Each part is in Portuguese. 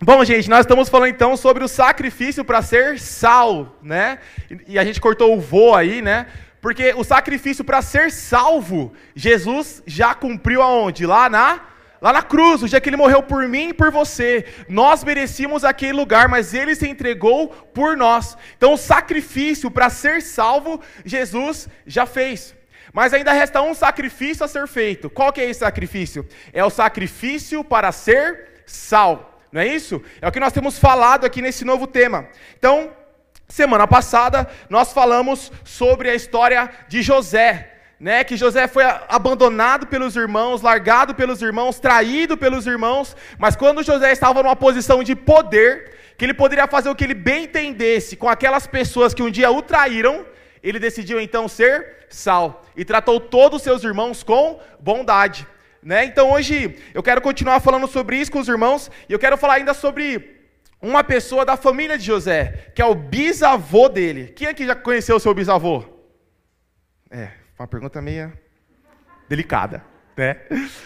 Bom, gente, nós estamos falando então sobre o sacrifício para ser sal, né? E a gente cortou o vô aí, né? Porque o sacrifício para ser salvo, Jesus já cumpriu aonde? Lá na lá na cruz, o dia que ele morreu por mim e por você. Nós merecíamos aquele lugar, mas ele se entregou por nós. Então, o sacrifício para ser salvo, Jesus já fez. Mas ainda resta um sacrifício a ser feito. Qual que é esse sacrifício? É o sacrifício para ser sal. Não é isso? É o que nós temos falado aqui nesse novo tema. Então, semana passada nós falamos sobre a história de José né, que José foi abandonado pelos irmãos, largado pelos irmãos, traído pelos irmãos, mas quando José estava numa posição de poder, que ele poderia fazer o que ele bem entendesse com aquelas pessoas que um dia o traíram, ele decidiu então ser sal e tratou todos os seus irmãos com bondade. Né? Então hoje eu quero continuar falando sobre isso com os irmãos e eu quero falar ainda sobre uma pessoa da família de José, que é o bisavô dele. Quem aqui já conheceu o seu bisavô? É, uma pergunta meio delicada, né?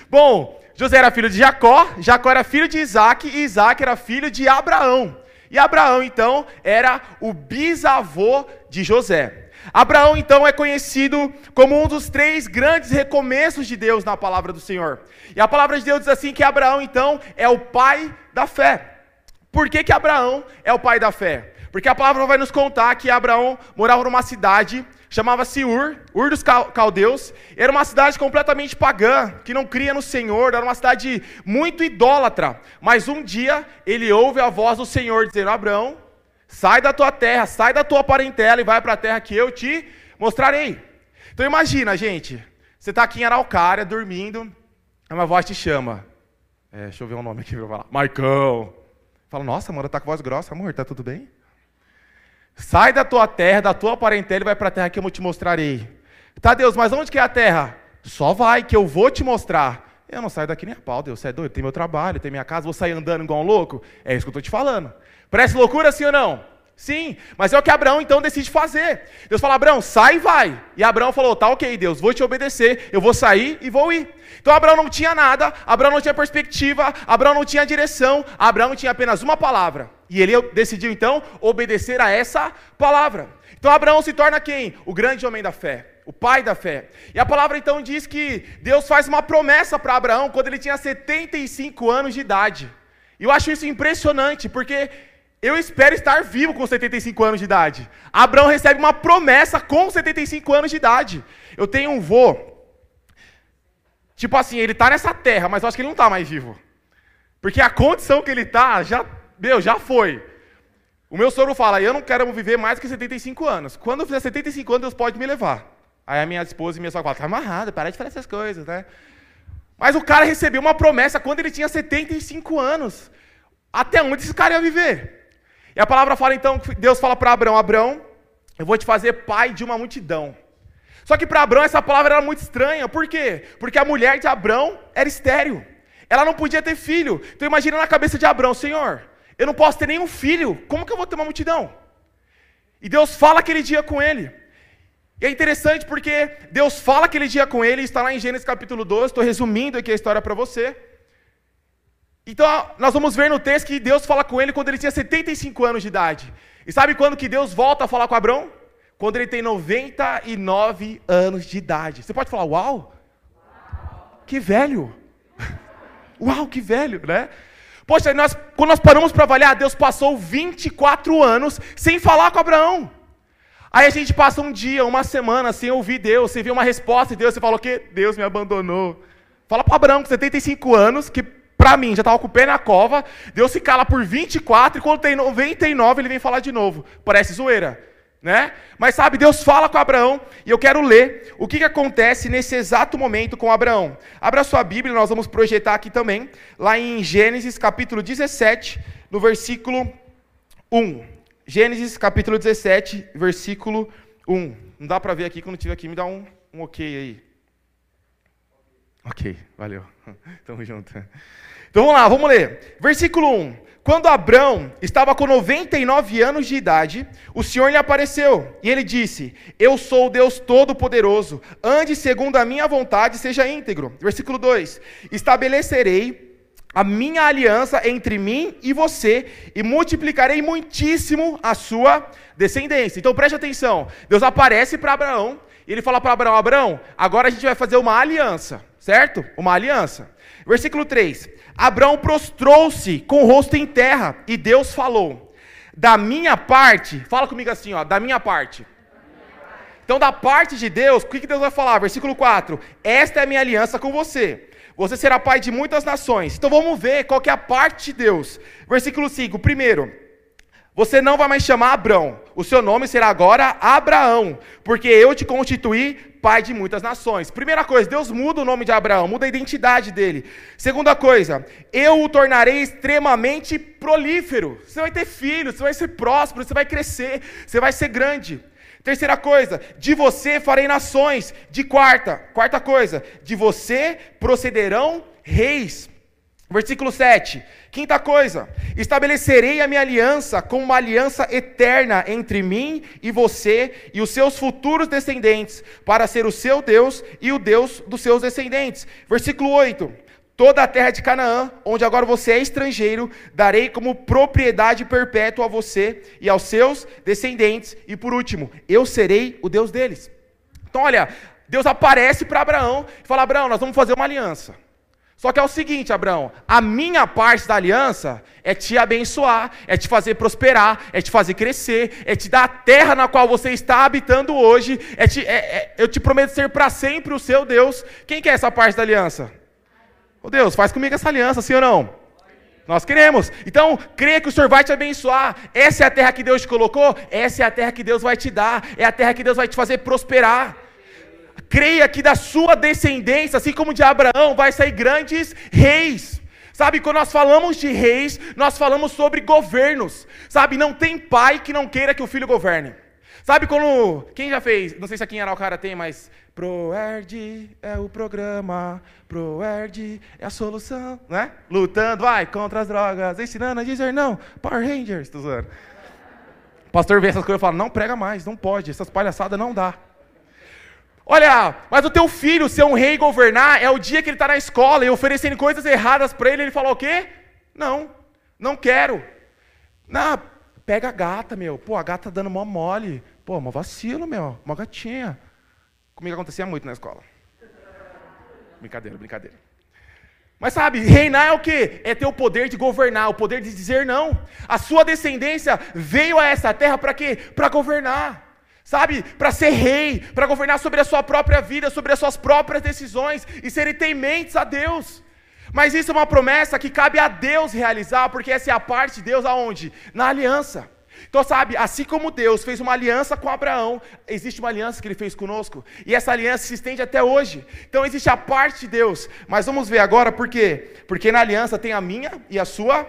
Bom, José era filho de Jacó, Jacó era filho de Isaac e Isaac era filho de Abraão. E Abraão, então, era o bisavô de José. Abraão, então, é conhecido como um dos três grandes recomeços de Deus na palavra do Senhor. E a palavra de Deus diz assim que Abraão, então, é o pai da fé. Por que, que Abraão é o pai da fé? Porque a palavra vai nos contar que Abraão morava numa cidade chamava-se Ur, Ur dos Caldeus. Era uma cidade completamente pagã, que não cria no Senhor, era uma cidade muito idólatra. Mas um dia ele ouve a voz do Senhor dizendo: Abraão, sai da tua terra, sai da tua parentela e vai para a terra que eu te mostrarei. Então imagina, gente, você está aqui em Araucária, dormindo, uma voz te chama. É, deixa eu ver um nome aqui para falar. Marcão. Fala, nossa, mano, tá com voz grossa, amor, tá tudo bem? Sai da tua terra, da tua parentela e vai para a terra que eu te mostrarei. Tá, Deus, mas onde que é a terra? Só vai, que eu vou te mostrar. Eu não saio daqui nem a pau, Deus, você é doido, tem meu trabalho, tem minha casa, vou sair andando igual um louco? É isso que eu estou te falando. Parece loucura, sim ou não? Sim, mas é o que Abraão então decide fazer. Deus fala, Abraão, sai e vai. E Abraão falou, tá ok, Deus, vou te obedecer, eu vou sair e vou ir. Então Abraão não tinha nada, Abraão não tinha perspectiva, Abraão não tinha direção, Abraão tinha apenas uma palavra. E ele decidiu então obedecer a essa palavra. Então Abraão se torna quem? O grande homem da fé, o pai da fé. E a palavra então diz que Deus faz uma promessa para Abraão quando ele tinha 75 anos de idade. E eu acho isso impressionante, porque eu espero estar vivo com 75 anos de idade. Abraão recebe uma promessa com 75 anos de idade. Eu tenho um vô. Tipo assim, ele está nessa terra, mas eu acho que ele não está mais vivo. Porque a condição que ele está, já, meu, já foi. O meu sogro fala, eu não quero viver mais que 75 anos. Quando eu fizer 75 anos, Deus pode me levar. Aí a minha esposa e minha sogra falam, tá para de falar essas coisas, né? Mas o cara recebeu uma promessa quando ele tinha 75 anos. Até onde esse cara ia viver? E a palavra fala então, Deus fala para Abraão: Abraão, eu vou te fazer pai de uma multidão. Só que para Abraão essa palavra era muito estranha. Por quê? Porque a mulher de Abraão era estéril. Ela não podia ter filho. Então imagina na cabeça de Abraão, Senhor, eu não posso ter nenhum filho. Como que eu vou ter uma multidão? E Deus fala aquele dia com ele. E é interessante porque Deus fala aquele dia com ele, está lá em Gênesis capítulo 12, estou resumindo aqui a história para você. Então, nós vamos ver no texto que Deus fala com ele quando ele tinha 75 anos de idade. E sabe quando que Deus volta a falar com Abraão? Quando ele tem 99 anos de idade. Você pode falar, uau! Que velho! uau, que velho, né? Poxa, nós, quando nós paramos para avaliar, Deus passou 24 anos sem falar com Abraão. Aí a gente passa um dia, uma semana sem ouvir Deus, sem ver uma resposta de Deus, você fala o quê? Deus me abandonou. Fala para Abraão com 75 anos que para mim, já estava com o pé na cova, Deus se cala por 24 e quando tem 99 ele vem falar de novo. Parece zoeira, né? Mas sabe, Deus fala com Abraão e eu quero ler o que, que acontece nesse exato momento com Abraão. Abra sua Bíblia, nós vamos projetar aqui também, lá em Gênesis capítulo 17, no versículo 1. Gênesis capítulo 17, versículo 1. Não dá para ver aqui, quando tiver aqui, me dá um, um ok aí. Ok, valeu. Tamo junto. Então vamos lá, vamos ler. Versículo 1. Quando Abrão estava com 99 anos de idade, o Senhor lhe apareceu e ele disse: Eu sou o Deus Todo-Poderoso, ande segundo a minha vontade, seja íntegro. Versículo 2: Estabelecerei a minha aliança entre mim e você, e multiplicarei muitíssimo a sua descendência. Então preste atenção: Deus aparece para Abraão, e ele fala para Abraão: Abraão, agora a gente vai fazer uma aliança, certo? Uma aliança. Versículo 3: Abraão prostrou-se com o rosto em terra, e Deus falou: Da minha parte, fala comigo assim, ó, da minha parte. Então, da parte de Deus, o que Deus vai falar? Versículo 4: Esta é a minha aliança com você. Você será pai de muitas nações. Então vamos ver qual que é a parte de Deus. Versículo 5. Primeiro, você não vai mais chamar Abrão. O seu nome será agora Abraão, porque eu te constituí pai de muitas nações. Primeira coisa, Deus muda o nome de Abraão, muda a identidade dele. Segunda coisa, eu o tornarei extremamente prolífero. Você vai ter filhos, você vai ser próspero, você vai crescer, você vai ser grande. Terceira coisa, de você farei nações. De quarta, quarta coisa, de você procederão reis. Versículo 7. Quinta coisa, estabelecerei a minha aliança como uma aliança eterna entre mim e você e os seus futuros descendentes, para ser o seu Deus e o Deus dos seus descendentes. Versículo 8. Toda a terra de Canaã, onde agora você é estrangeiro, darei como propriedade perpétua a você e aos seus descendentes. E por último, eu serei o Deus deles. Então, olha, Deus aparece para Abraão e fala: Abraão, nós vamos fazer uma aliança. Só que é o seguinte, Abraão, a minha parte da aliança é te abençoar, é te fazer prosperar, é te fazer crescer, é te dar a terra na qual você está habitando hoje, é te, é, é, eu te prometo ser para sempre o seu Deus. Quem quer essa parte da aliança? Ô Deus, faz comigo essa aliança, sim ou não? Nós queremos. Então, creia que o Senhor vai te abençoar. Essa é a terra que Deus te colocou, essa é a terra que Deus vai te dar, é a terra que Deus vai te fazer prosperar. Creia que da sua descendência, assim como de Abraão, vai sair grandes reis. Sabe, quando nós falamos de reis, nós falamos sobre governos. Sabe, não tem pai que não queira que o filho governe. Sabe quando. Quem já fez? Não sei se aqui em Araucária tem, mas. Proerd é o programa, Proerd é a solução, né? Lutando, vai, contra as drogas, ensinando a dizer não. Power Rangers, tô zoando. Pastor vê essas coisas e fala: não prega mais, não pode, essas palhaçadas não dá. Olha, mas o teu filho ser um rei e governar é o dia que ele está na escola e oferecendo coisas erradas para ele, ele fala o quê? Não, não quero. Não, pega a gata, meu. Pô, a gata tá dando mó mole. Pô, uma vacilo, meu. Uma gatinha. Comigo acontecia muito na escola. Brincadeira, brincadeira. Mas sabe, reinar é o quê? É ter o poder de governar, o poder de dizer não. A sua descendência veio a essa terra para quê? Para governar. Sabe, para ser rei, para governar sobre a sua própria vida, sobre as suas próprias decisões e serem tementes a Deus. Mas isso é uma promessa que cabe a Deus realizar, porque essa é a parte de Deus aonde? Na aliança. Então, sabe, assim como Deus fez uma aliança com Abraão, existe uma aliança que ele fez conosco, e essa aliança se estende até hoje. Então, existe a parte de Deus, mas vamos ver agora por quê? Porque na aliança tem a minha e a sua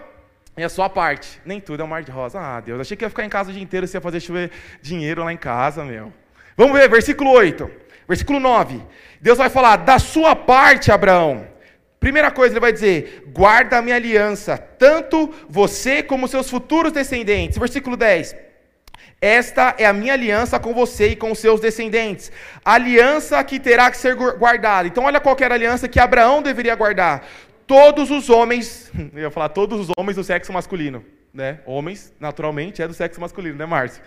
e a sua parte. Nem tudo é um mar de rosa. Ah, Deus, achei que ia ficar em casa o dia inteiro, você ia fazer chover dinheiro lá em casa, meu. Vamos ver, versículo 8. Versículo 9. Deus vai falar: da sua parte, Abraão. Primeira coisa, ele vai dizer: guarda a minha aliança, tanto você como seus futuros descendentes. Versículo 10. Esta é a minha aliança com você e com seus descendentes. Aliança que terá que ser guardada. Então, olha qual era a aliança que Abraão deveria guardar. Todos os homens, eu ia falar todos os homens do sexo masculino, né? Homens, naturalmente, é do sexo masculino, né, Márcio?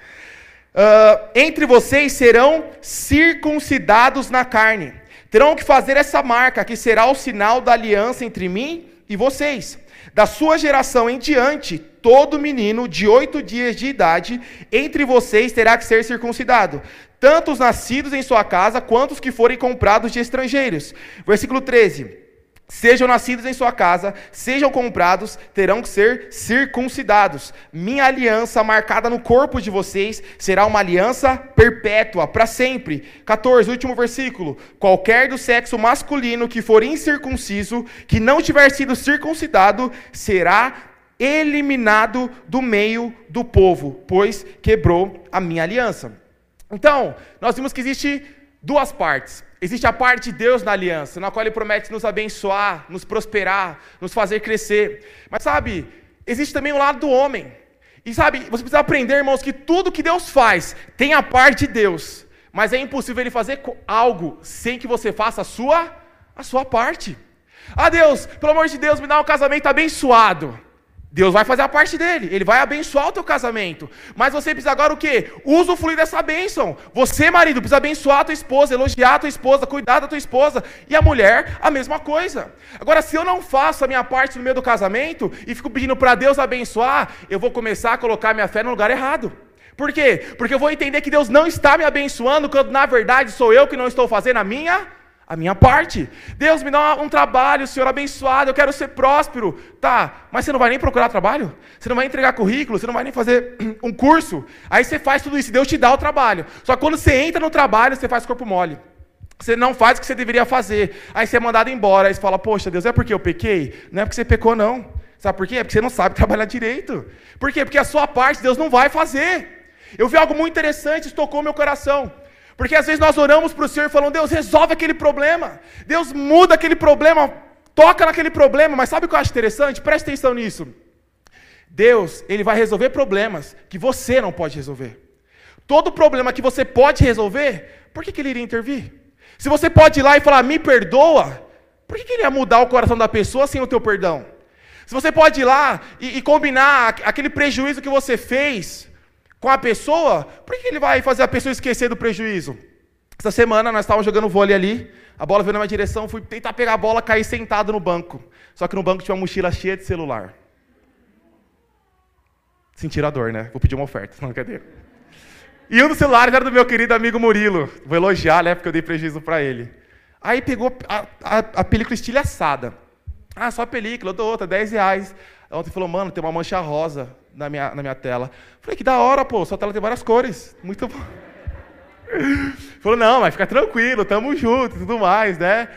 Uh, entre vocês serão circuncidados na carne terão que fazer essa marca, que será o sinal da aliança entre mim e vocês. Da sua geração em diante, todo menino de oito dias de idade entre vocês terá que ser circuncidado, tanto os nascidos em sua casa quanto os que forem comprados de estrangeiros. Versículo 13. Sejam nascidos em sua casa, sejam comprados, terão que ser circuncidados. Minha aliança marcada no corpo de vocês será uma aliança perpétua, para sempre. 14, último versículo. Qualquer do sexo masculino que for incircunciso, que não tiver sido circuncidado, será eliminado do meio do povo, pois quebrou a minha aliança. Então, nós vimos que existe duas partes. Existe a parte de Deus na aliança, na qual Ele promete nos abençoar, nos prosperar, nos fazer crescer. Mas sabe, existe também o lado do homem. E sabe, você precisa aprender, irmãos, que tudo que Deus faz tem a parte de Deus. Mas é impossível Ele fazer algo sem que você faça a sua, a sua parte. Ah, Deus, pelo amor de Deus, me dá um casamento abençoado. Deus vai fazer a parte dele, ele vai abençoar o teu casamento. Mas você precisa agora o quê? Usufruir dessa bênção. Você, marido, precisa abençoar a tua esposa, elogiar a tua esposa, cuidar da tua esposa. E a mulher, a mesma coisa. Agora, se eu não faço a minha parte no meio do casamento e fico pedindo para Deus abençoar, eu vou começar a colocar minha fé no lugar errado. Por quê? Porque eu vou entender que Deus não está me abençoando, quando na verdade sou eu que não estou fazendo a minha a minha parte. Deus me dá um trabalho, Senhor, abençoado, eu quero ser próspero. Tá, mas você não vai nem procurar trabalho? Você não vai entregar currículo? Você não vai nem fazer um curso? Aí você faz tudo isso, Deus te dá o trabalho. Só que quando você entra no trabalho, você faz corpo mole. Você não faz o que você deveria fazer. Aí você é mandado embora. Aí você fala, poxa, Deus, é porque eu pequei? Não é porque você pecou, não. Sabe por quê? É porque você não sabe trabalhar direito. Por quê? Porque a sua parte Deus não vai fazer. Eu vi algo muito interessante, isso tocou meu coração. Porque às vezes nós oramos para o Senhor falando, Deus, resolve aquele problema. Deus muda aquele problema, toca naquele problema. Mas sabe o que eu acho interessante? Preste atenção nisso. Deus, Ele vai resolver problemas que você não pode resolver. Todo problema que você pode resolver, por que, que Ele iria intervir? Se você pode ir lá e falar, me perdoa, por que, que Ele ia mudar o coração da pessoa sem o teu perdão? Se você pode ir lá e, e combinar aquele prejuízo que você fez com a pessoa, por que ele vai fazer a pessoa esquecer do prejuízo? Essa semana nós estávamos jogando vôlei ali, a bola veio na minha direção, fui tentar pegar a bola, caí sentado no banco. Só que no banco tinha uma mochila cheia de celular. Sentiram a dor, né? Vou pedir uma oferta, não, cadê? E um dos celulares era do meu querido amigo Murilo. Vou elogiar, né? Porque eu dei prejuízo para ele. Aí pegou a, a, a película estilhaçada. Ah, só a película, eu dou outra, 10 reais. Ontem falou, mano, tem uma mancha rosa na minha, na minha tela. Falei, que da hora, pô, sua tela tem várias cores. Muito bom. Falou, não, mas fica tranquilo, tamo junto e tudo mais, né?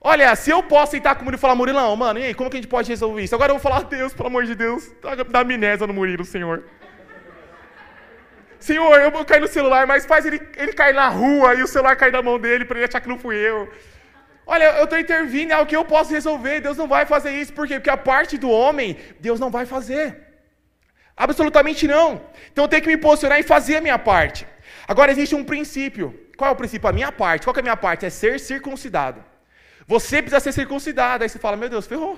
Olha, se eu posso sentar com o Murilo e falar, Murilão, mano, e aí, como que a gente pode resolver isso? Agora eu vou falar, Deus, pelo amor de Deus, dá amnésia no Murilo, Senhor. Senhor, eu vou cair no celular, mas faz ele, ele cair na rua e o celular cair na mão dele para ele achar que não fui eu. Olha, eu estou intervindo, é que eu posso resolver. Deus não vai fazer isso. Por quê? Porque a parte do homem, Deus não vai fazer. Absolutamente não. Então eu tenho que me posicionar e fazer a minha parte. Agora existe um princípio. Qual é o princípio? A minha parte. Qual é a minha parte? É ser circuncidado. Você precisa ser circuncidado. Aí você fala, meu Deus, ferrou.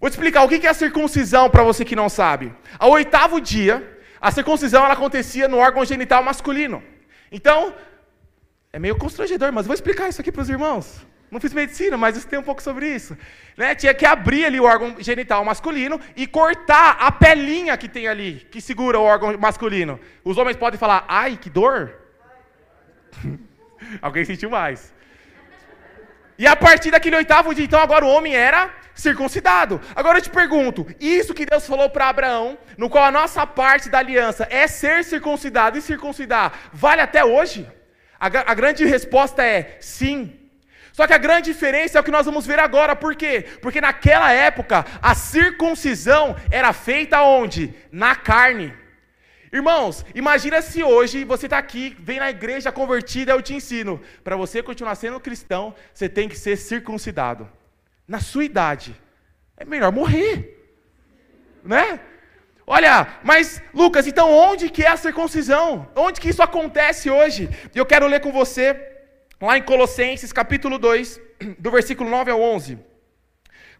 Vou te explicar o que é a circuncisão para você que não sabe. Ao oitavo dia, a circuncisão ela acontecia no órgão genital masculino. Então, é meio constrangedor, mas vou explicar isso aqui para os irmãos. Não fiz medicina, mas eu sei um pouco sobre isso. Né? Tinha que abrir ali o órgão genital masculino e cortar a pelinha que tem ali, que segura o órgão masculino. Os homens podem falar, ai, que dor. Alguém sentiu mais. E a partir daquele oitavo dia, então, agora o homem era circuncidado. Agora eu te pergunto: isso que Deus falou para Abraão, no qual a nossa parte da aliança é ser circuncidado e circuncidar, vale até hoje? A, a grande resposta é sim. Só que a grande diferença é o que nós vamos ver agora, por quê? Porque naquela época a circuncisão era feita onde? Na carne. Irmãos, imagina se hoje você está aqui, vem na igreja convertida, eu te ensino. Para você continuar sendo cristão, você tem que ser circuncidado. Na sua idade. É melhor morrer. Né? Olha, mas Lucas, então onde que é a circuncisão? Onde que isso acontece hoje? Eu quero ler com você Lá em Colossenses capítulo 2, do versículo 9 ao 11.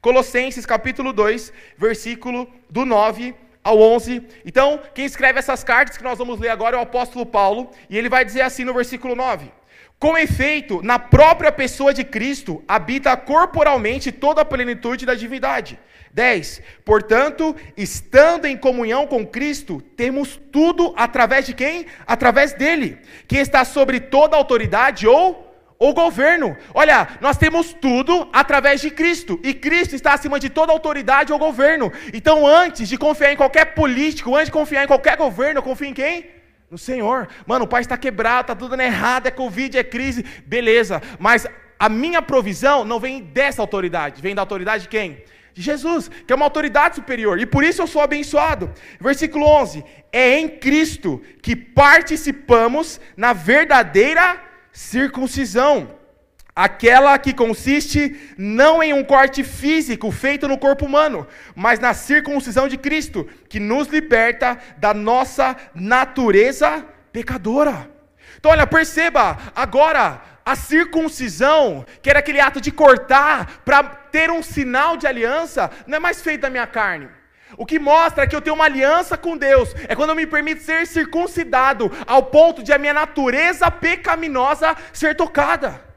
Colossenses capítulo 2, versículo do 9 ao 11. Então, quem escreve essas cartas que nós vamos ler agora é o apóstolo Paulo, e ele vai dizer assim no versículo 9: Com efeito, na própria pessoa de Cristo habita corporalmente toda a plenitude da divindade. 10. Portanto, estando em comunhão com Cristo, temos tudo através de quem? Através dele, que está sobre toda autoridade ou ou governo. Olha, nós temos tudo através de Cristo, e Cristo está acima de toda autoridade ou governo. Então, antes de confiar em qualquer político, antes de confiar em qualquer governo, eu confio em quem? No Senhor. Mano, o país está quebrado, está tudo errado, é Covid, é crise, beleza. Mas a minha provisão não vem dessa autoridade, vem da autoridade de quem? De Jesus, que é uma autoridade superior, e por isso eu sou abençoado. Versículo 11: É em Cristo que participamos na verdadeira circuncisão, aquela que consiste não em um corte físico feito no corpo humano, mas na circuncisão de Cristo, que nos liberta da nossa natureza pecadora. Então, olha, perceba, agora a circuncisão, que era aquele ato de cortar para ter um sinal de aliança, não é mais feito da minha carne. O que mostra que eu tenho uma aliança com Deus é quando eu me permito ser circuncidado ao ponto de a minha natureza pecaminosa ser tocada.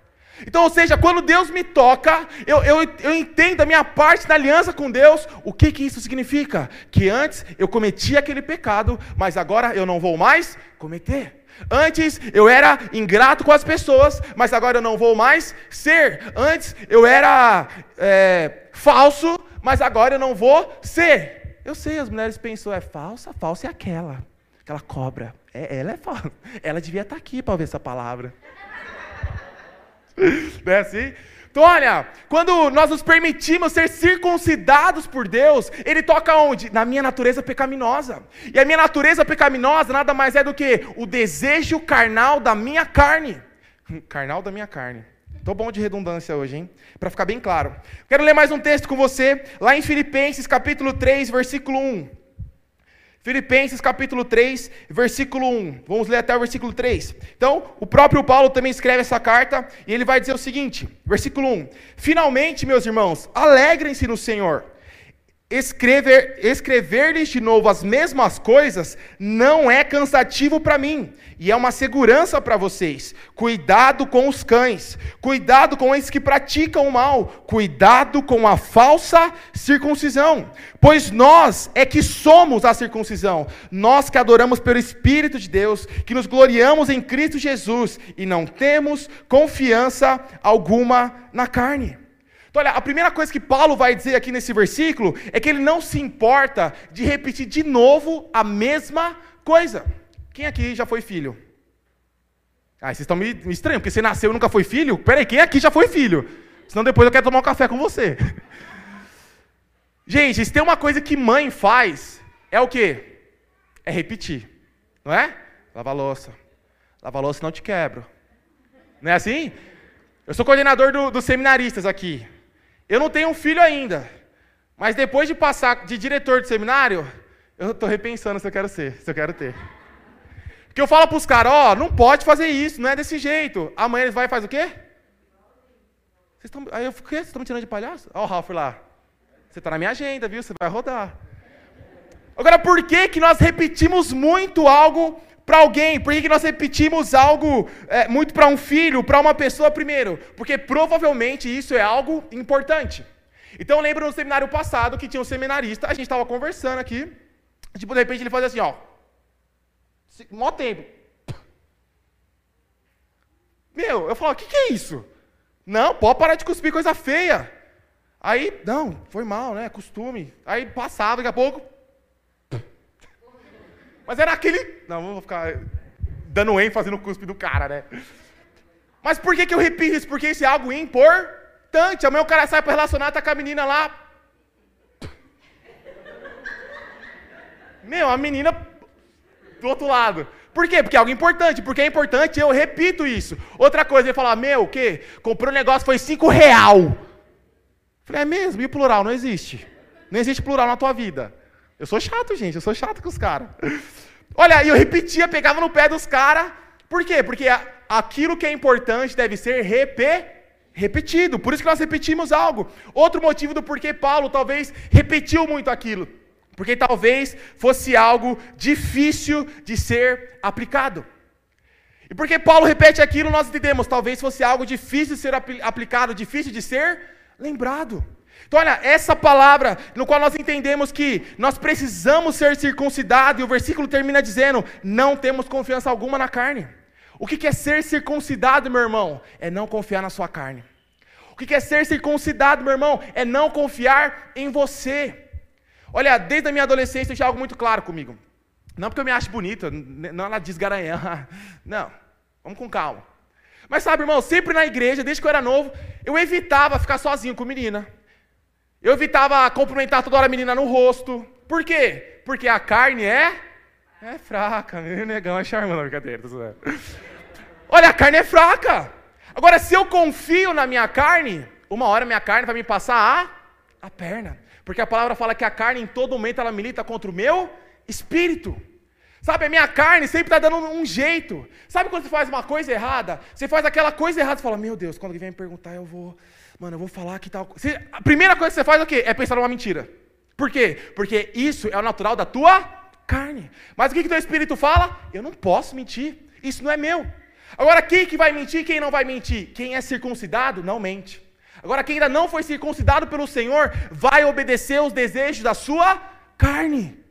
Então, ou seja, quando Deus me toca, eu, eu, eu entendo a minha parte da aliança com Deus. O que, que isso significa? Que antes eu cometia aquele pecado, mas agora eu não vou mais cometer. Antes eu era ingrato com as pessoas, mas agora eu não vou mais ser. Antes eu era é, falso, mas agora eu não vou ser. Eu sei, as mulheres pensam, é falsa, falsa é aquela, aquela cobra. É, ela é falsa. Ela devia estar aqui para ouvir essa palavra. Não é assim? Então, olha, quando nós nos permitimos ser circuncidados por Deus, Ele toca onde? Na minha natureza pecaminosa. E a minha natureza pecaminosa nada mais é do que o desejo carnal da minha carne. Carnal da minha carne. Estou bom de redundância hoje, hein? Para ficar bem claro. Quero ler mais um texto com você, lá em Filipenses, capítulo 3, versículo 1. Filipenses capítulo 3, versículo 1. Vamos ler até o versículo 3. Então, o próprio Paulo também escreve essa carta e ele vai dizer o seguinte: versículo 1: Finalmente, meus irmãos, alegrem-se no Senhor escrever, escrever-lhes de novo as mesmas coisas não é cansativo para mim e é uma segurança para vocês. Cuidado com os cães, cuidado com esses que praticam o mal, cuidado com a falsa circuncisão, pois nós é que somos a circuncisão, nós que adoramos pelo Espírito de Deus, que nos gloriamos em Cristo Jesus e não temos confiança alguma na carne. Então, olha, a primeira coisa que Paulo vai dizer aqui nesse versículo é que ele não se importa de repetir de novo a mesma coisa. Quem aqui já foi filho? Ah, vocês estão me, me estranhando, porque você nasceu e nunca foi filho? Peraí, quem aqui já foi filho? Senão depois eu quero tomar um café com você. Gente, se tem uma coisa que mãe faz, é o quê? É repetir. Não é? Lava a louça. Lava a louça não te quebro. Não é assim? Eu sou coordenador do, dos seminaristas aqui. Eu não tenho um filho ainda, mas depois de passar de diretor de seminário, eu estou repensando se eu quero ser, se eu quero ter. Porque eu falo para os caras, ó, oh, não pode fazer isso, não é desse jeito. Amanhã eles vão e o quê? Vocês estão, aí eu fico, Vocês estão me tirando de palhaço? Ó o Ralph lá. Você está na minha agenda, viu? Você vai rodar. Agora, por que, que nós repetimos muito algo para alguém? Por que, que nós repetimos algo é, muito para um filho, para uma pessoa primeiro? Porque provavelmente isso é algo importante. Então eu lembro no seminário passado que tinha um seminarista, a gente estava conversando aqui, tipo, de repente ele fazia assim, ó. Mó tempo. Meu, eu falo, o que, que é isso? Não, pode parar de cuspir coisa feia. Aí, não, foi mal, né? Costume. Aí passava, daqui a pouco, mas era aquele. Não, vou ficar dando ênfase no cuspe do cara, né? Mas por que, que eu repito isso? Porque isso é algo importante. Amanhã o cara sai para relacionar, tá com a menina lá. Meu, a menina do outro lado. Por quê? Porque é algo importante. Porque é importante, eu repito isso. Outra coisa, ele falar, meu, o quê? Comprou um negócio, foi cinco real. Falei, é mesmo? E plural? Não existe. Não existe plural na tua vida. Eu sou chato, gente, eu sou chato com os caras. Olha, eu repetia, pegava no pé dos caras. Por quê? Porque aquilo que é importante deve ser repe, repetido. Por isso que nós repetimos algo. Outro motivo do porquê Paulo talvez repetiu muito aquilo. Porque talvez fosse algo difícil de ser aplicado. E porque Paulo repete aquilo, nós entendemos, talvez fosse algo difícil de ser aplicado, difícil de ser lembrado. Então, olha, essa palavra, no qual nós entendemos que nós precisamos ser circuncidados, e o versículo termina dizendo: não temos confiança alguma na carne. O que é ser circuncidado, meu irmão? É não confiar na sua carne. O que é ser circuncidado, meu irmão? É não confiar em você. Olha, desde a minha adolescência já é algo muito claro comigo. Não porque eu me acho bonito, não ela desgaranhar. Não, vamos com calma. Mas sabe, irmão, sempre na igreja, desde que eu era novo, eu evitava ficar sozinho com menina. Eu evitava cumprimentar toda hora a menina no rosto. Por quê? Porque a carne é é fraca. Meu negão é charmando, brincadeira. Olha, a carne é fraca. Agora, se eu confio na minha carne, uma hora minha carne vai me passar a, a perna. Porque a palavra fala que a carne em todo momento ela milita contra o meu espírito. Sabe, a minha carne sempre está dando um jeito. Sabe quando você faz uma coisa errada? Você faz aquela coisa errada, você fala, meu Deus, quando alguém vem me perguntar, eu vou Mano, eu vou falar que tal. Você, a primeira coisa que você faz é o quê? É pensar numa mentira. Por quê? Porque isso é o natural da tua carne. Mas o que, que teu espírito fala? Eu não posso mentir. Isso não é meu. Agora, quem que vai mentir e quem não vai mentir? Quem é circuncidado não mente. Agora, quem ainda não foi circuncidado pelo Senhor, vai obedecer os desejos da sua carne.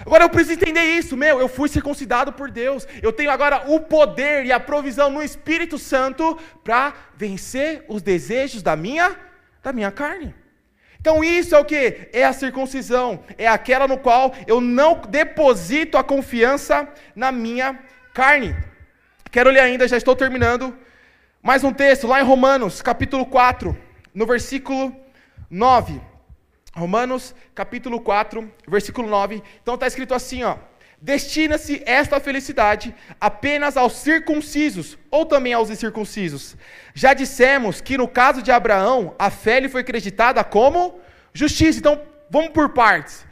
Agora eu preciso entender isso, meu. Eu fui circuncidado por Deus. Eu tenho agora o poder e a provisão no Espírito Santo para vencer os desejos da minha, da minha carne. Então isso é o que? É a circuncisão. É aquela no qual eu não deposito a confiança na minha carne. Quero ler ainda, já estou terminando. Mais um texto, lá em Romanos, capítulo 4, no versículo 9. Romanos, capítulo 4, versículo 9. Então está escrito assim, ó: Destina-se esta felicidade apenas aos circuncisos, ou também aos incircuncisos. Já dissemos que no caso de Abraão, a fé lhe foi acreditada como justiça. Então, vamos por partes.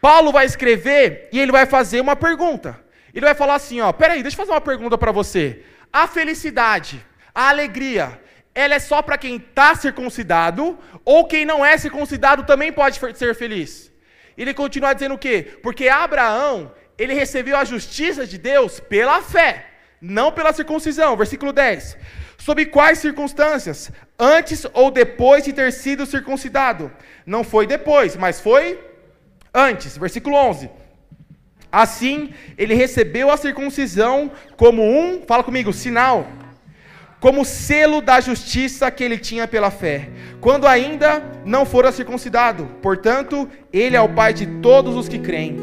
Paulo vai escrever e ele vai fazer uma pergunta. Ele vai falar assim, ó, peraí, deixa eu fazer uma pergunta para você. A felicidade, a alegria, ela é só para quem está circuncidado, ou quem não é circuncidado também pode ser feliz. Ele continua dizendo o quê? Porque Abraão, ele recebeu a justiça de Deus pela fé, não pela circuncisão. Versículo 10. Sob quais circunstâncias? Antes ou depois de ter sido circuncidado? Não foi depois, mas foi antes. Versículo 11. Assim, ele recebeu a circuncisão como um, fala comigo, sinal como selo da justiça que ele tinha pela fé, quando ainda não fora circuncidado. Portanto, ele é o pai de todos os que creem,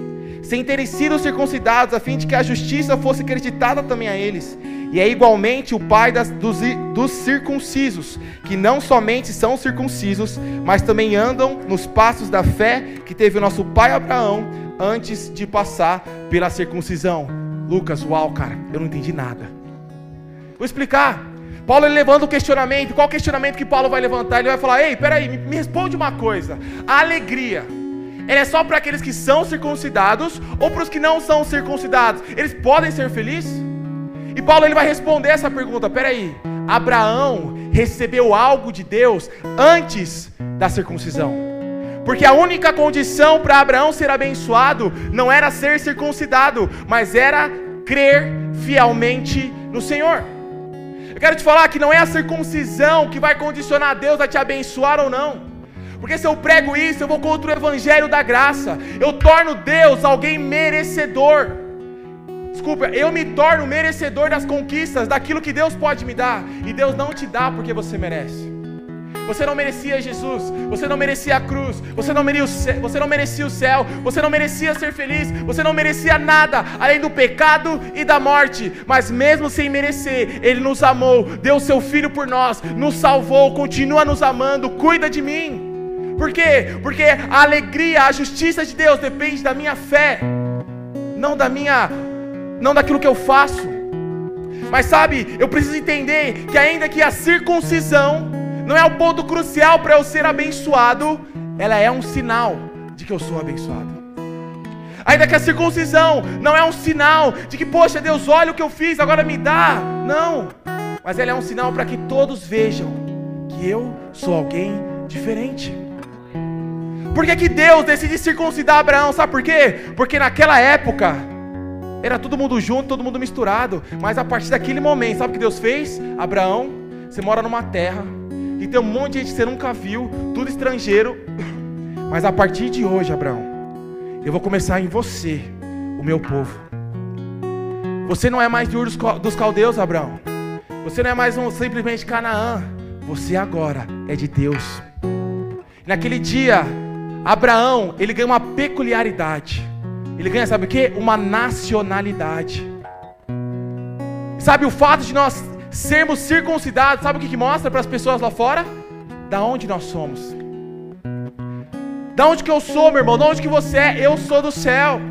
sem terem sido circuncidados, a fim de que a justiça fosse acreditada também a eles. E é igualmente o pai das, dos, dos circuncisos, que não somente são circuncisos, mas também andam nos passos da fé que teve o nosso pai Abraão antes de passar pela circuncisão. Lucas, uau, cara, eu não entendi nada. Vou explicar. Paulo levanta o questionamento. Qual questionamento que Paulo vai levantar? Ele vai falar: Ei, peraí, me, me responde uma coisa. A alegria, ela é só para aqueles que são circuncidados ou para os que não são circuncidados? Eles podem ser felizes? E Paulo ele vai responder essa pergunta. Peraí, Abraão recebeu algo de Deus antes da circuncisão. Porque a única condição para Abraão ser abençoado não era ser circuncidado, mas era crer fielmente no Senhor. Eu quero te falar que não é a circuncisão que vai condicionar Deus a te abençoar ou não. Porque se eu prego isso, eu vou contra o evangelho da graça. Eu torno Deus alguém merecedor. Desculpa, eu me torno merecedor das conquistas, daquilo que Deus pode me dar. E Deus não te dá porque você merece. Você não merecia Jesus, você não merecia a cruz, você não, merecia, você não merecia o céu, você não merecia ser feliz, você não merecia nada além do pecado e da morte. Mas mesmo sem merecer, Ele nos amou, deu seu Filho por nós, nos salvou, continua nos amando, cuida de mim. Por quê? Porque a alegria, a justiça de Deus depende da minha fé, não da minha, não daquilo que eu faço. Mas sabe, eu preciso entender que ainda que a circuncisão não é o ponto crucial para eu ser abençoado, ela é um sinal de que eu sou abençoado. Ainda que a circuncisão não é um sinal de que, poxa, Deus, olha o que eu fiz, agora me dá. Não. Mas ela é um sinal para que todos vejam que eu sou alguém diferente. Por que, que Deus decide circuncidar Abraão? Sabe por quê? Porque naquela época era todo mundo junto, todo mundo misturado. Mas a partir daquele momento, sabe o que Deus fez? Abraão, você mora numa terra e tem um monte de gente que você nunca viu, tudo estrangeiro. Mas a partir de hoje, Abraão, eu vou começar em você, o meu povo. Você não é mais de Ur dos Caldeus, Abraão. Você não é mais um simplesmente Canaã. Você agora é de Deus. Naquele dia, Abraão, ele ganha uma peculiaridade. Ele ganha, sabe o que? Uma nacionalidade. Sabe o fato de nós sermos circuncidados, sabe o que, que mostra para as pessoas lá fora? Da onde nós somos. Da onde que eu sou, meu irmão? Da onde que você é? Eu sou do céu.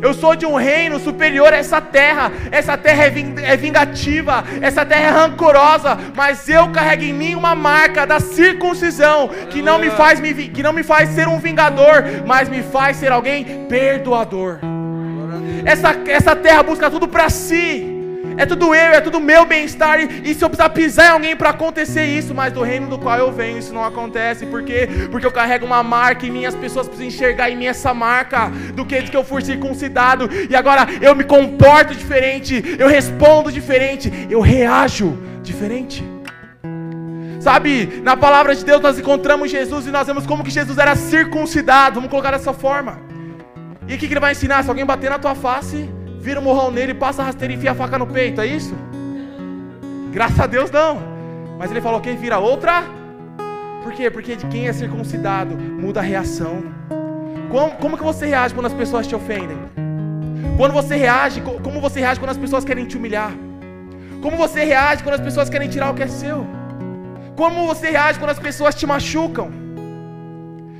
Eu sou de um reino superior a essa terra. Essa terra é, é vingativa, essa terra é rancorosa, mas eu carrego em mim uma marca da circuncisão que não me faz me, que não me faz ser um vingador, mas me faz ser alguém perdoador. Essa, essa terra busca tudo para si. É tudo eu, é tudo meu bem-estar. E, e, se eu precisar pisar em alguém para acontecer isso, mas do reino do qual eu venho, isso não acontece. Por quê? Porque eu carrego uma marca em mim, as pessoas precisam enxergar em mim essa marca do que, que eu fui circuncidado. E agora eu me comporto diferente, eu respondo diferente, eu reajo diferente. Sabe, na palavra de Deus nós encontramos Jesus e nós vemos como que Jesus era circuncidado, vamos colocar dessa forma. E o que, que ele vai ensinar? Se alguém bater na tua face, vira um morrão nele, passa a rasteira e enfia a faca no peito, é isso? Graças a Deus não. Mas ele falou que vira outra. Por quê? Porque de quem é circuncidado muda a reação. Como, como que você reage quando as pessoas te ofendem? Quando você reage, como você reage quando as pessoas querem te humilhar? Como você reage quando as pessoas querem tirar o que é seu? Como você reage quando as pessoas te machucam?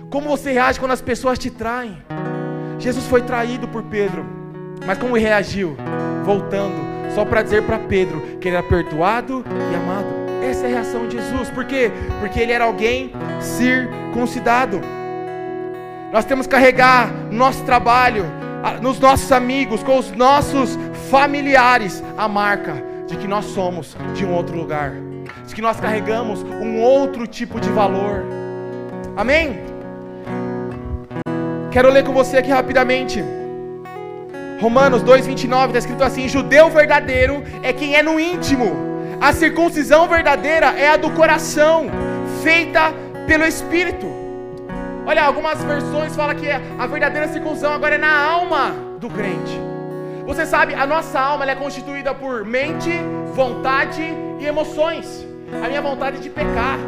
Como você reage quando as pessoas te traem? Jesus foi traído por Pedro, mas como ele reagiu? Voltando, só para dizer para Pedro que ele era perdoado e amado. Essa é a reação de Jesus, por quê? Porque ele era alguém circuncidado. Nós temos que carregar no nosso trabalho, nos nossos amigos, com os nossos familiares, a marca de que nós somos de um outro lugar de que nós carregamos um outro tipo de valor. Amém? Quero ler com você aqui rapidamente. Romanos 2,29 está escrito assim: Judeu verdadeiro é quem é no íntimo, a circuncisão verdadeira é a do coração, feita pelo Espírito. Olha, algumas versões falam que a verdadeira circuncisão agora é na alma do crente. Você sabe, a nossa alma é constituída por mente, vontade e emoções. A minha vontade é de pecar.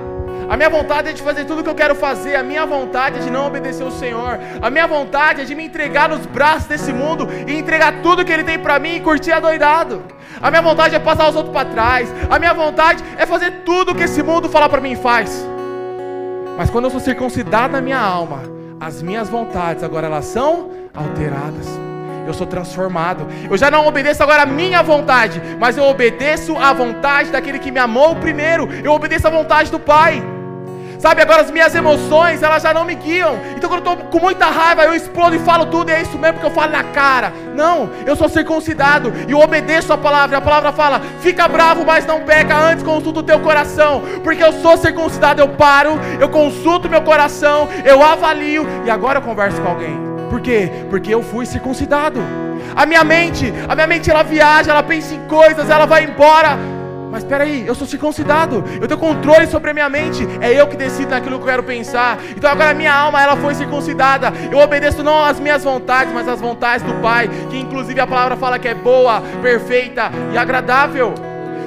A minha vontade é de fazer tudo o que eu quero fazer. A minha vontade é de não obedecer o Senhor. A minha vontade é de me entregar nos braços desse mundo e entregar tudo que Ele tem para mim e curtir adoidado. A minha vontade é passar os outros para trás. A minha vontade é fazer tudo que esse mundo fala para mim faz. Mas quando eu sou circuncidado na minha alma, as minhas vontades agora elas são alteradas eu sou transformado. Eu já não obedeço agora a minha vontade, mas eu obedeço à vontade daquele que me amou primeiro. Eu obedeço à vontade do Pai. Sabe, agora as minhas emoções, elas já não me guiam. Então quando eu estou com muita raiva, eu explodo e falo tudo, e é isso mesmo que eu falo na cara. Não, eu sou circuncidado e eu obedeço a palavra. A palavra fala: fica bravo, mas não peca, antes consulta o teu coração. Porque eu sou circuncidado, eu paro, eu consulto meu coração, eu avalio e agora eu converso com alguém. Por quê? Porque eu fui circuncidado. A minha mente, a minha mente ela viaja, ela pensa em coisas, ela vai embora. Mas espera aí, eu sou circuncidado. Eu tenho controle sobre a minha mente. É eu que decido naquilo que eu quero pensar. Então agora a minha alma ela foi circuncidada. Eu obedeço não às minhas vontades, mas às vontades do Pai, que inclusive a palavra fala que é boa, perfeita e agradável.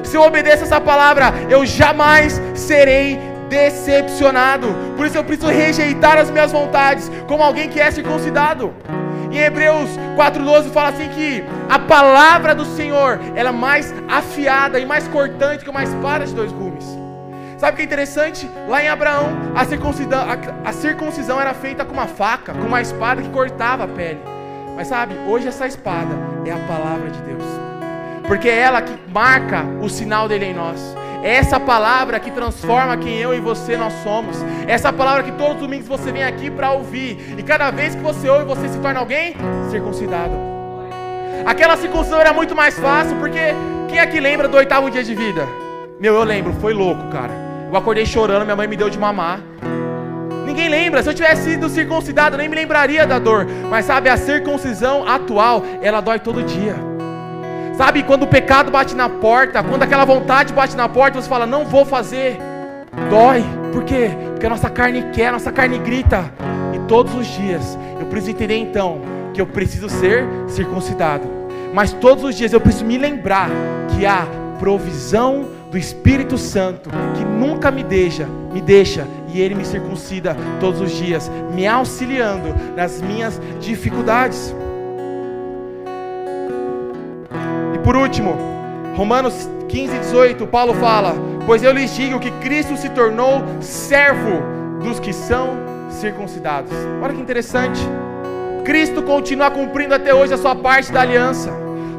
Se eu obedeço essa palavra, eu jamais serei decepcionado. Por isso eu preciso rejeitar as minhas vontades, como alguém que é circuncidado. Em Hebreus 4,12 fala assim que a palavra do Senhor ela é mais afiada e mais cortante que uma espada de dois gumes. Sabe o que é interessante? Lá em Abraão, a circuncisão, a, a circuncisão era feita com uma faca, com uma espada que cortava a pele. Mas sabe, hoje essa espada é a palavra de Deus. Porque é ela que marca o sinal dele em nós. É essa palavra que transforma quem eu e você nós somos. É essa palavra que todos os domingos você vem aqui para ouvir. E cada vez que você ouve, você se torna alguém circuncidado. Aquela circuncisão era muito mais fácil, porque quem aqui lembra do oitavo dia de vida? Meu, eu lembro, foi louco, cara. Eu acordei chorando, minha mãe me deu de mamar. Ninguém lembra. Se eu tivesse sido circuncidado, nem me lembraria da dor. Mas sabe, a circuncisão atual, ela dói todo dia. Sabe, quando o pecado bate na porta, quando aquela vontade bate na porta, você fala, não vou fazer. Dói. Por quê? Porque a nossa carne quer, a nossa carne grita. E todos os dias eu preciso entender então que eu preciso ser circuncidado. Mas todos os dias eu preciso me lembrar que há provisão do Espírito Santo que nunca me deixa, me deixa e ele me circuncida todos os dias, me auxiliando nas minhas dificuldades. Por último, Romanos 15, 18, Paulo fala: Pois eu lhes digo que Cristo se tornou servo dos que são circuncidados. Olha que interessante. Cristo continua cumprindo até hoje a sua parte da aliança.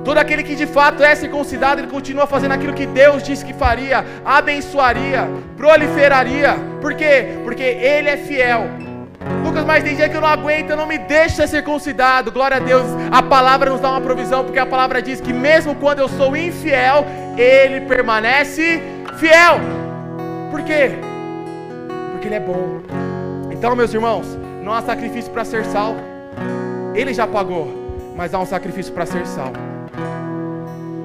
Todo aquele que de fato é circuncidado, ele continua fazendo aquilo que Deus disse que faria, abençoaria, proliferaria. Por quê? Porque ele é fiel. Lucas, mas tem dia que eu não aguento, eu não me deixo ser circuncidado. Glória a Deus, a palavra nos dá uma provisão, porque a palavra diz que mesmo quando eu sou infiel, Ele permanece fiel. Por quê? Porque Ele é bom. Então, meus irmãos, não há sacrifício para ser salvo. Ele já pagou, mas há um sacrifício para ser salvo.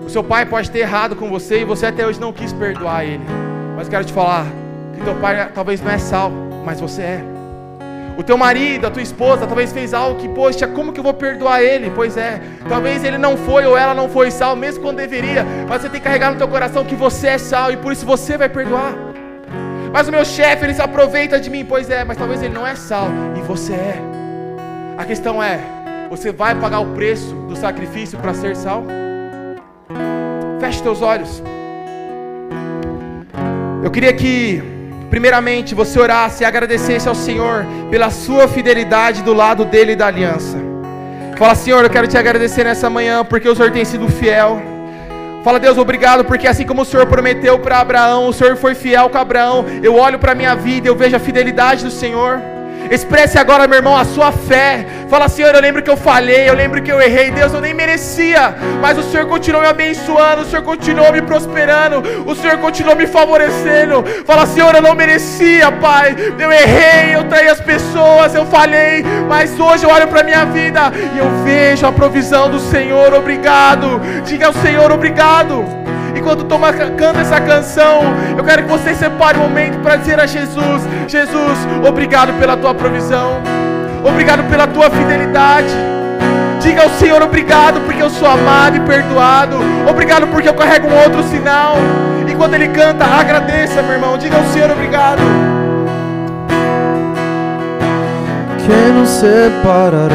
O seu pai pode ter errado com você e você até hoje não quis perdoar ele. Mas quero te falar que teu pai talvez não é salvo, mas você é. O teu marido, a tua esposa, talvez fez algo que, poxa, como que eu vou perdoar ele? Pois é, talvez ele não foi ou ela não foi salvo, mesmo quando deveria, mas você tem que carregar no teu coração que você é salvo e por isso você vai perdoar. Mas o meu chefe, ele se aproveita de mim, pois é, mas talvez ele não é salvo e você é. A questão é, você vai pagar o preço do sacrifício para ser salvo? Feche teus olhos. Eu queria que primeiramente você orasse e agradecesse ao Senhor pela sua fidelidade do lado dele e da aliança. Fala, Senhor, eu quero te agradecer nessa manhã porque o Senhor tem sido fiel. Fala, Deus, obrigado, porque assim como o Senhor prometeu para Abraão, o Senhor foi fiel com Abraão. Eu olho para a minha vida, eu vejo a fidelidade do Senhor. Expresse agora, meu irmão, a sua fé. Fala, Senhor, eu lembro que eu falhei, eu lembro que eu errei. Deus, eu nem merecia, mas o Senhor continuou me abençoando, o Senhor continuou me prosperando, o Senhor continuou me favorecendo. Fala, Senhor, eu não merecia, Pai. Eu errei, eu traí as pessoas, eu falhei, mas hoje eu olho para minha vida e eu vejo a provisão do Senhor. Obrigado. Diga ao Senhor, obrigado. Enquanto toma, canta essa canção, eu quero que você separe um momento para dizer a Jesus: Jesus, obrigado pela tua provisão, obrigado pela tua fidelidade. Diga ao Senhor obrigado porque eu sou amado e perdoado. Obrigado porque eu carrego um outro sinal. Enquanto ele canta, agradeça, meu irmão. Diga ao Senhor obrigado. Quem nos separará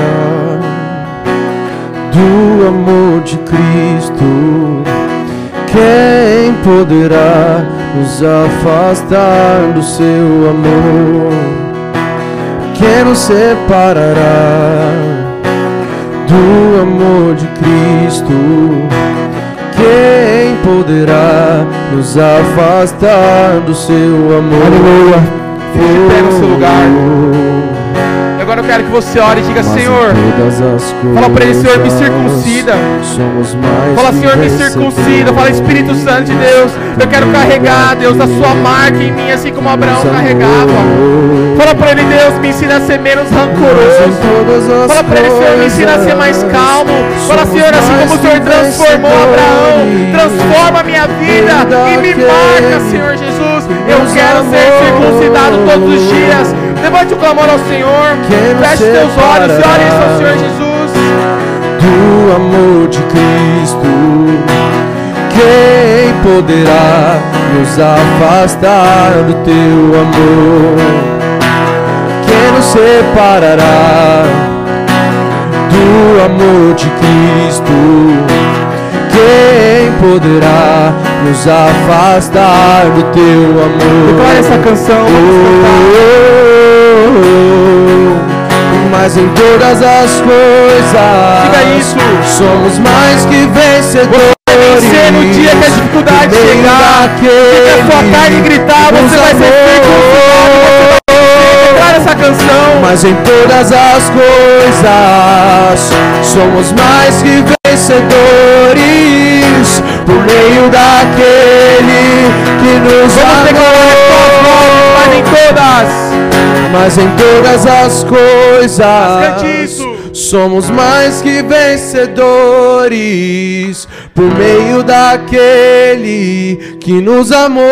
do amor de Cristo? Quem poderá nos afastar do seu amor? Quem nos separará do amor de Cristo? Quem poderá nos afastar do seu amor? Aleluia. Fique de pé no seu lugar. Agora eu quero que você ore e diga, Senhor. Fala para ele, Senhor, me circuncida. Fala, Senhor, me circuncida. Fala, Espírito Santo de Deus. Eu quero carregar, Deus, a sua marca em mim, assim como Abraão carregava. Fala para ele, Deus, me ensina a ser menos rancoroso. Fala para ele, Senhor, me ensina a ser mais calmo. Fala, Senhor, assim como o Senhor transformou Abraão, transforma a minha vida e me marca, Senhor Jesus. Eu quero ser circuncidado todos os dias. Levante o clamor ao Senhor. Feche teus olhos e ore ao Senhor Jesus. Do amor de Cristo, quem poderá nos afastar do teu amor? Quem nos separará do amor de Cristo? Quem poderá nos afastar do teu amor? Declare essa canção. Vamos cantar mas em todas as coisas Diga isso. somos mais que vencedores. Vencer no dia que a dificuldade chegar, que a sua carne gritar, você vai ser. Declara essa canção. Mas em todas as coisas somos mais que vencedores por meio daquele que nos Vamos amou. mas em todas. Mas em todas as coisas somos mais que vencedores por meio daquele que nos amou.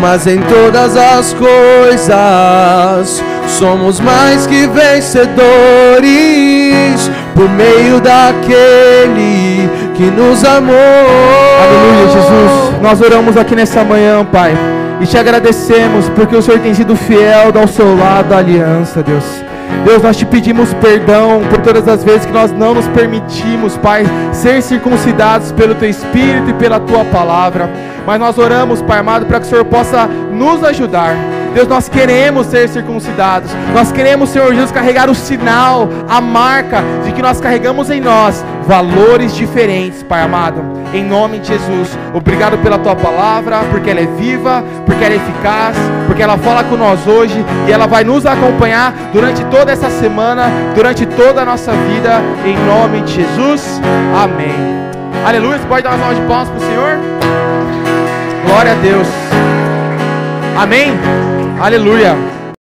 Mas em todas as coisas somos mais que vencedores por meio daquele que nos amou. Aleluia, Jesus. Nós oramos aqui nessa manhã, Pai. E te agradecemos porque o Senhor tem sido fiel ao seu lado, aliança, Deus. Deus, nós te pedimos perdão por todas as vezes que nós não nos permitimos, Pai, ser circuncidados pelo Teu Espírito e pela Tua palavra. Mas nós oramos, Pai amado, para que o Senhor possa nos ajudar. Deus, nós queremos ser circuncidados. Nós queremos, Senhor Jesus, carregar o sinal, a marca de que nós carregamos em nós valores diferentes, Pai amado. Em nome de Jesus, obrigado pela tua palavra, porque ela é viva, porque ela é eficaz, porque ela fala com nós hoje e ela vai nos acompanhar durante toda essa semana, durante toda a nossa vida, em nome de Jesus. Amém. Aleluia. Você pode dar uma salva de palmas para o Senhor? Glória a Deus. Amém. Aleluia.